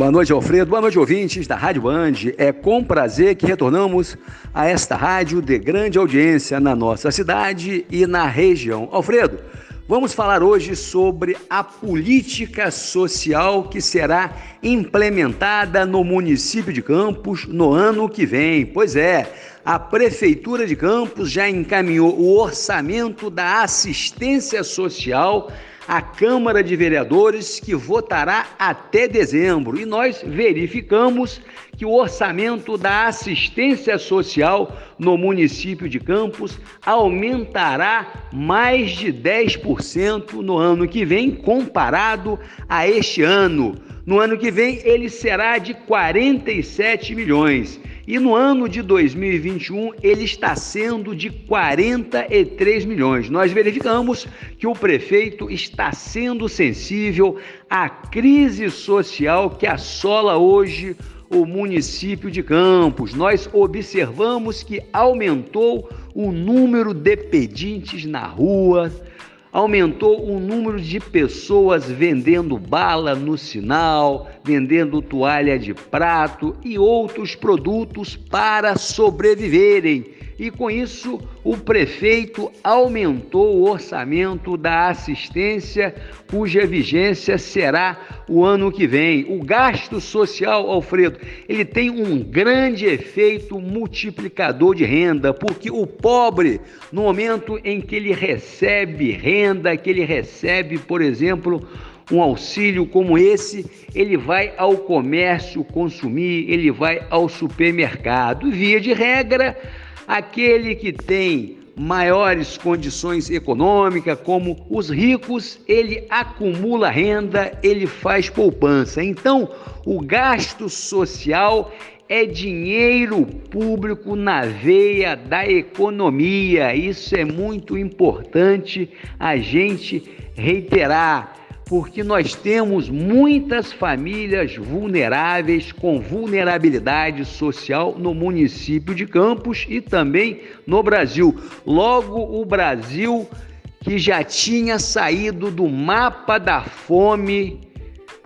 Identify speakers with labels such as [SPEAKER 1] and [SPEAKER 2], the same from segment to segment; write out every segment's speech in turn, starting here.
[SPEAKER 1] Boa noite, Alfredo. Boa noite, ouvintes da Rádio Band. É com prazer que retornamos a esta rádio de grande audiência na nossa cidade e na região. Alfredo, vamos falar hoje sobre a política social que será implementada no município de Campos no ano que vem. Pois é, a Prefeitura de Campos já encaminhou o orçamento da assistência social a Câmara de Vereadores, que votará até dezembro. E nós verificamos que o orçamento da assistência social no município de Campos aumentará mais de 10% no ano que vem, comparado a este ano. No ano que vem, ele será de 47 milhões. E no ano de 2021 ele está sendo de 43 milhões. Nós verificamos que o prefeito está sendo sensível à crise social que assola hoje o município de Campos. Nós observamos que aumentou o número de pedintes na rua, aumentou o número de pessoas vendendo bala no sinal, vendendo toalha de prato e outros produtos para sobreviverem. E com isso, o prefeito aumentou o orçamento da assistência, cuja vigência será o ano que vem. O gasto social, Alfredo, ele tem um grande efeito multiplicador de renda, porque o pobre, no momento em que ele recebe renda, que ele recebe, por exemplo, um auxílio como esse, ele vai ao comércio consumir, ele vai ao supermercado. Via de regra, aquele que tem maiores condições econômicas, como os ricos, ele acumula renda, ele faz poupança. Então, o gasto social é dinheiro público na veia da economia. Isso é muito importante a gente reiterar porque nós temos muitas famílias vulneráveis com vulnerabilidade social no município de Campos e também no Brasil. Logo, o Brasil que já tinha saído do mapa da fome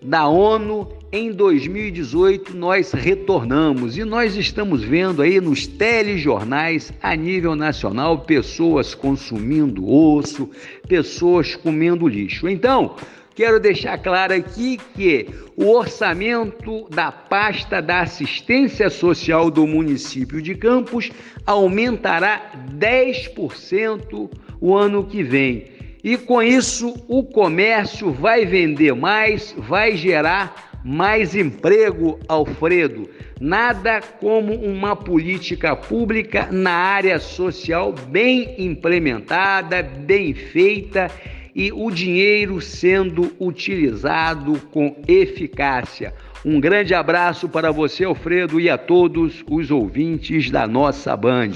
[SPEAKER 1] da ONU em 2018 nós retornamos e nós estamos vendo aí nos telejornais a nível nacional pessoas consumindo osso, pessoas comendo lixo. Então, Quero deixar claro aqui que o orçamento da pasta da assistência social do município de Campos aumentará 10% o ano que vem. E com isso, o comércio vai vender mais, vai gerar mais emprego, Alfredo. Nada como uma política pública na área social bem implementada, bem feita e o dinheiro sendo utilizado com eficácia. Um grande abraço para você, Alfredo, e a todos os ouvintes da nossa Band.